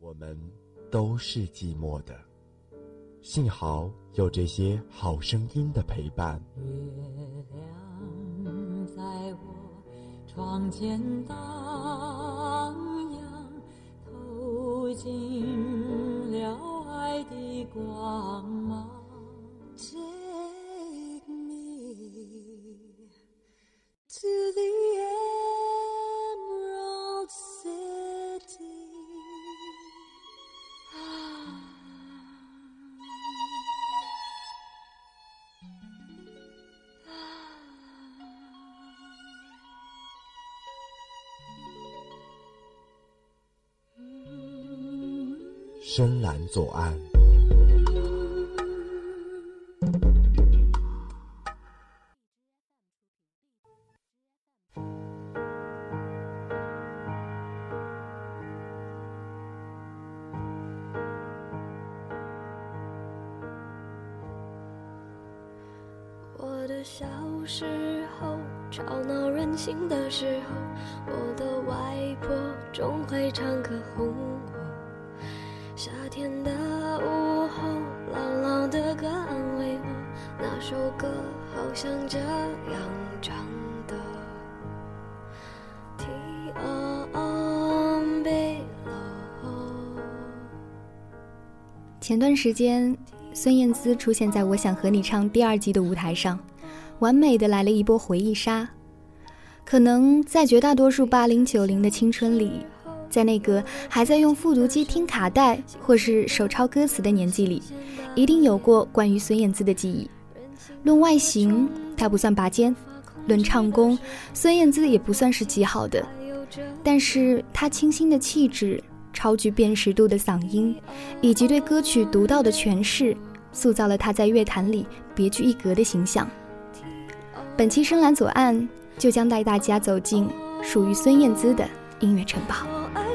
我们都是寂寞的，幸好有这些好声音的陪伴。月亮在我窗前荡漾，透进了爱的光芒。左岸。我的小时候，吵闹任性的时候，我的外婆总会唱歌哄我。天的午后，姥姥的歌安慰我，那首歌好像这样唱的。前段时间，孙燕姿出现在《我想和你唱》第二季的舞台上，完美的来了一波回忆杀。可能在绝大多数八零九零的青春里，在那个还在用复读机听卡带或是手抄歌词的年纪里，一定有过关于孙燕姿的记忆。论外形，她不算拔尖；论唱功，孙燕姿也不算是极好的。但是她清新的气质、超具辨识度的嗓音，以及对歌曲独到的诠释，塑造了她在乐坛里别具一格的形象。本期深蓝左岸就将带大家走进属于孙燕姿的音乐城堡。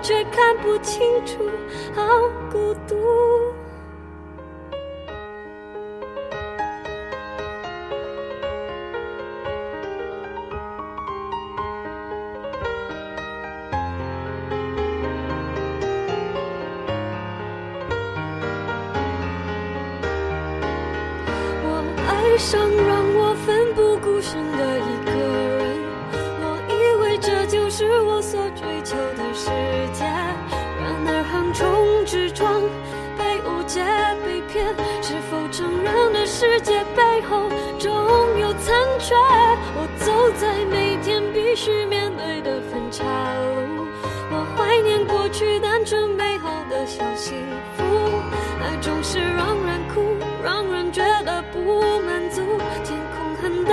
却看不清楚，好孤独。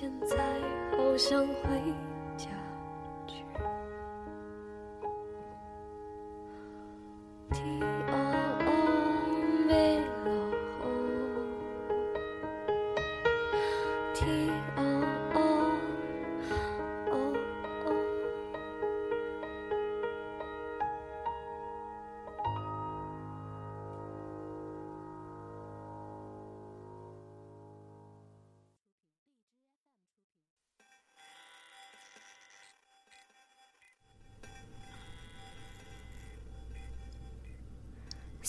现在好想回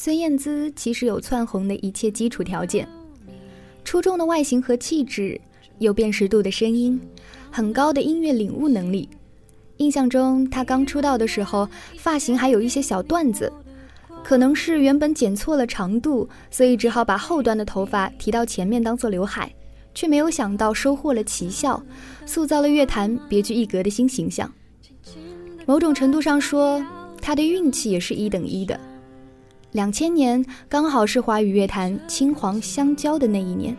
孙燕姿其实有窜红的一切基础条件：出众的外形和气质，有辨识度的声音，很高的音乐领悟能力，印象中她刚出道的时候，发型还有一些小段子，可能是原本剪错了长度，所以只好把后端的头发提到前面当做刘海，却没有想到收获了奇效，塑造了乐坛别具一格的新形象。某种程度上说，她的运气也是一等一的。两千年刚好是华语乐坛青黄相交的那一年，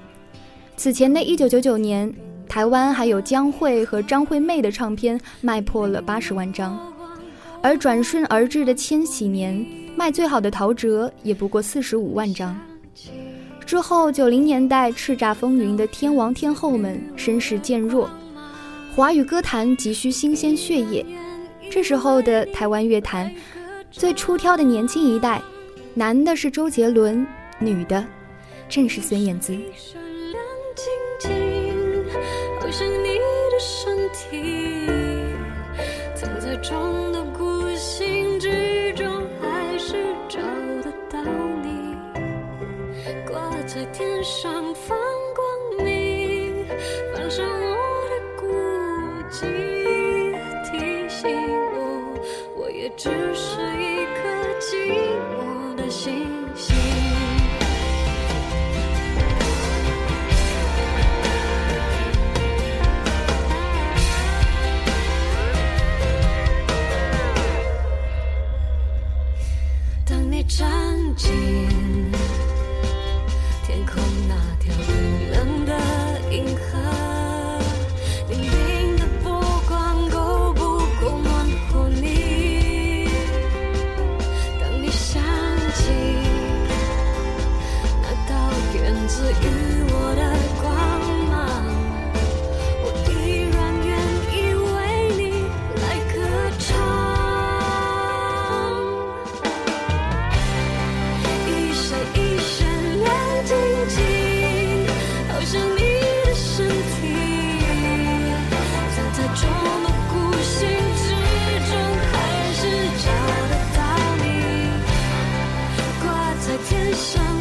此前的一九九九年。台湾还有江蕙和张惠妹的唱片卖破了八十万张，而转瞬而至的千禧年，卖最好的陶喆也不过四十五万张。之后九零年代叱咤风云的天王天后们声势渐弱，华语歌坛急需新鲜血液。这时候的台湾乐坛，最出挑的年轻一代，男的是周杰伦，女的正是孙燕姿。sunshine.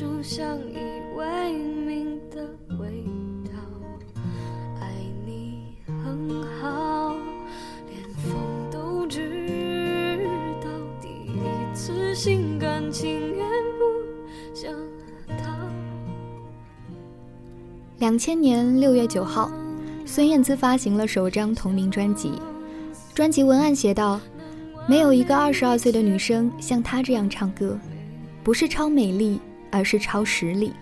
出相依为命的味道。爱你很好，连风都知道。第一次心甘情愿不想逃。两千年六月九号，孙燕姿发行了首张同名专辑。专辑文案写道：“没有一个二十二岁的女生像她这样唱歌，不是超美丽，而是超实力。”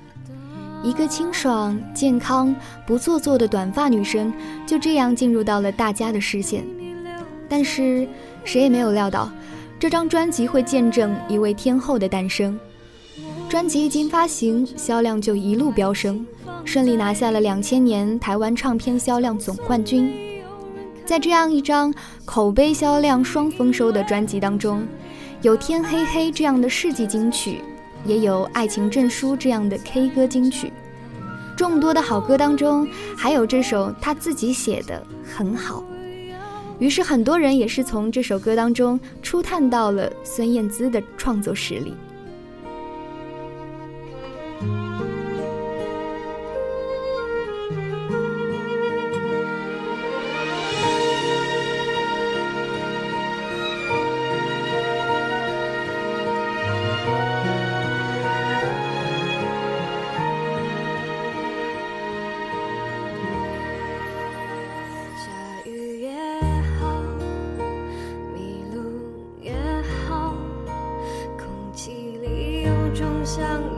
一个清爽、健康、不做作的短发女生，就这样进入到了大家的视线。但是谁也没有料到，这张专辑会见证一位天后的诞生。专辑一经发行，销量就一路飙升，顺利拿下了两千年台湾唱片销量总冠军。在这样一张口碑销量双丰收的专辑当中，有《天黑黑》这样的世纪金曲，也有《爱情证书》这样的 K 歌金曲。众多的好歌当中，还有这首他自己写的很好。于是很多人也是从这首歌当中初探到了孙燕姿的创作实力。像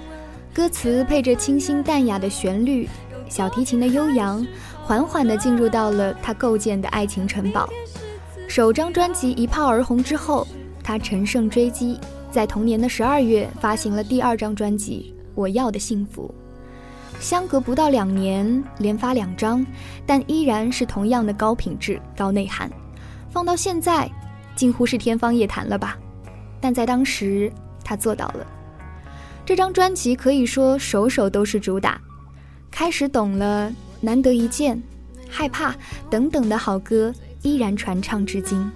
歌词配着清新淡雅的旋律，小提琴的悠扬，缓缓地进入到了他构建的爱情城堡。首张专辑一炮而红之后，他乘胜追击，在同年的十二月发行了第二张专辑《我要的幸福》。相隔不到两年，连发两张，但依然是同样的高品质、高内涵。放到现在，近乎是天方夜谭了吧？但在当时，他做到了。这张专辑可以说首首都是主打，开始懂了，难得一见，害怕等等的好歌依然传唱至今。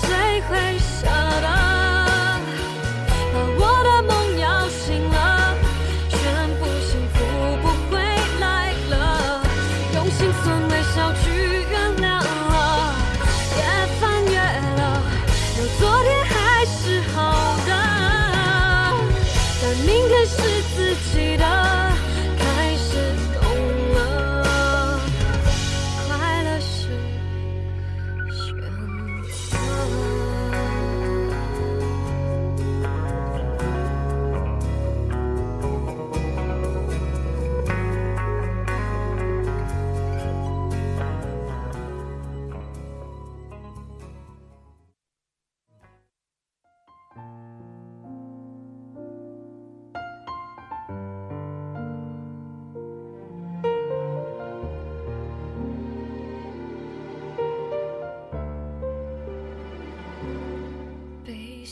谁会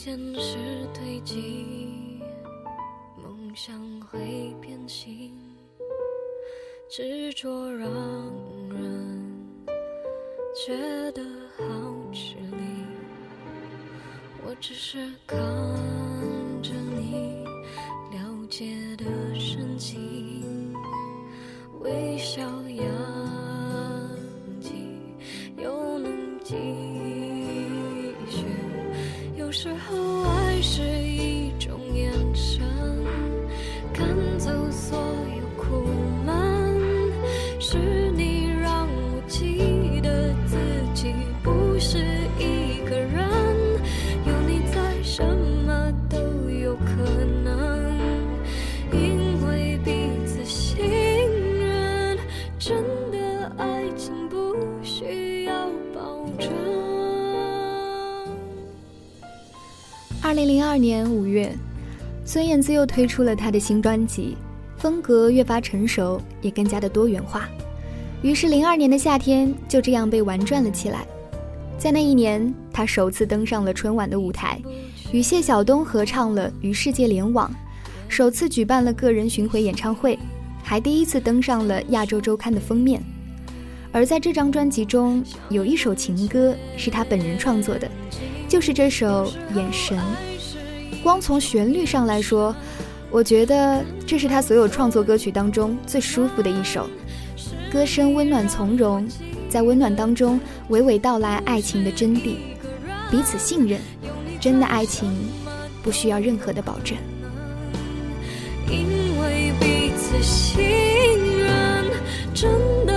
现实堆积，梦想会变形，执着让人觉得好吃力。我只是二零零二年五月，孙燕姿又推出了她的新专辑，风格越发成熟，也更加的多元化。于是零二年的夏天就这样被玩转了起来。在那一年，她首次登上了春晚的舞台，与谢晓东合唱了《与世界联网》，首次举办了个人巡回演唱会，还第一次登上了《亚洲周刊》的封面。而在这张专辑中，有一首情歌是她本人创作的，就是这首《眼神》。光从旋律上来说，我觉得这是他所有创作歌曲当中最舒服的一首。歌声温暖从容，在温暖当中娓娓道来爱情的真谛，彼此信任，真的爱情不需要任何的保证。因为彼此信任，真的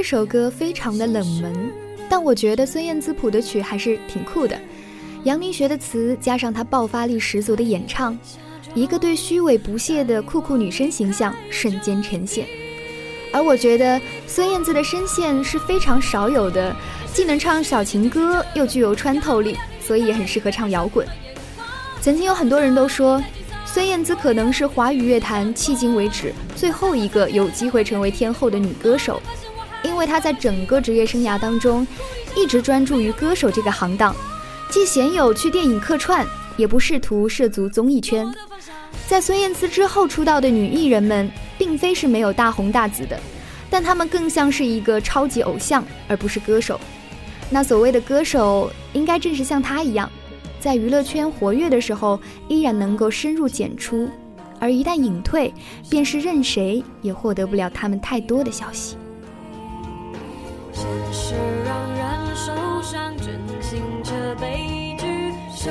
这首歌非常的冷门，但我觉得孙燕姿谱的曲还是挺酷的。杨明学的词加上她爆发力十足的演唱，一个对虚伪不屑的酷酷女生形象瞬间呈现。而我觉得孙燕姿的声线是非常少有的，既能唱小情歌，又具有穿透力，所以也很适合唱摇滚。曾经有很多人都说，孙燕姿可能是华语乐坛迄今为止最后一个有机会成为天后的女歌手。因为他在整个职业生涯当中，一直专注于歌手这个行当，既鲜有去电影客串，也不试图涉足综艺圈。在孙燕姿之后出道的女艺人们，并非是没有大红大紫的，但她们更像是一个超级偶像，而不是歌手。那所谓的歌手，应该正是像她一样，在娱乐圈活跃的时候，依然能够深入简出，而一旦隐退，便是任谁也获得不了他们太多的消息。现实让人受伤，真心却悲剧收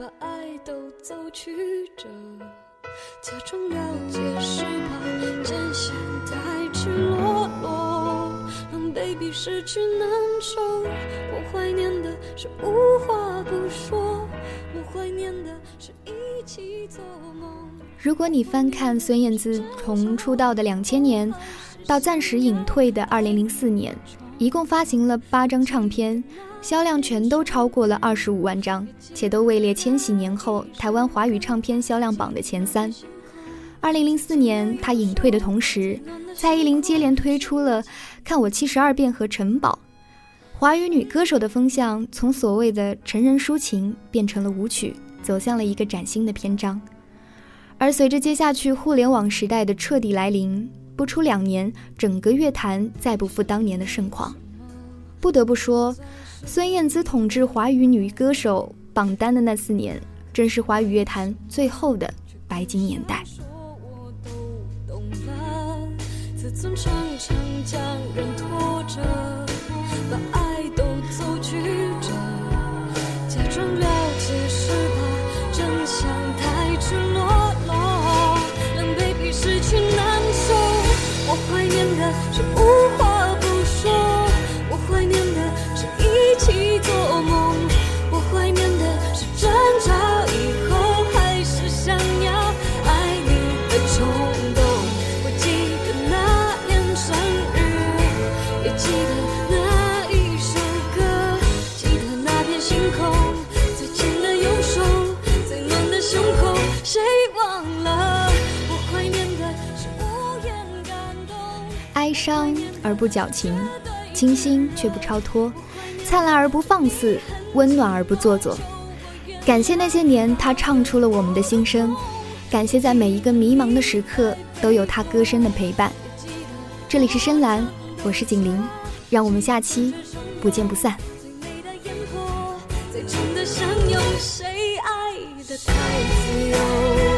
把爱都走曲折。假装了解是怕真相太赤裸裸，让 baby 失去难受。我怀念的是无话不说，我怀念的是一起做梦。如果你翻看孙燕姿从出道的两千年到暂时隐退的二零零四年，一共发行了八张唱片，销量全都超过了二十五万张，且都位列千禧年后台湾华语唱片销量榜的前三。二零零四年，她隐退的同时，蔡依林接连推出了《看我七十二变》和《城堡》，华语女歌手的风向从所谓的成人抒情变成了舞曲，走向了一个崭新的篇章。而随着接下去互联网时代的彻底来临，不出两年，整个乐坛再不复当年的盛况。不得不说，孙燕姿统治华语女歌手榜单的那四年，正是华语乐坛最后的白金年代。说我都懂了，自尊常常将人拖着，把爱都走曲折，假装了解是怕真相太赤裸裸，让 baby 失去难受。我怀念的是无话哀伤而不矫情，清新却不超脱，灿烂而不放肆，温暖而不做作。感谢那些年，他唱出了我们的心声；感谢在每一个迷茫的时刻，都有他歌声的陪伴。这里是深蓝，我是景玲，让我们下期不见不散。最美的烟火，最真的相拥，谁爱的太自由，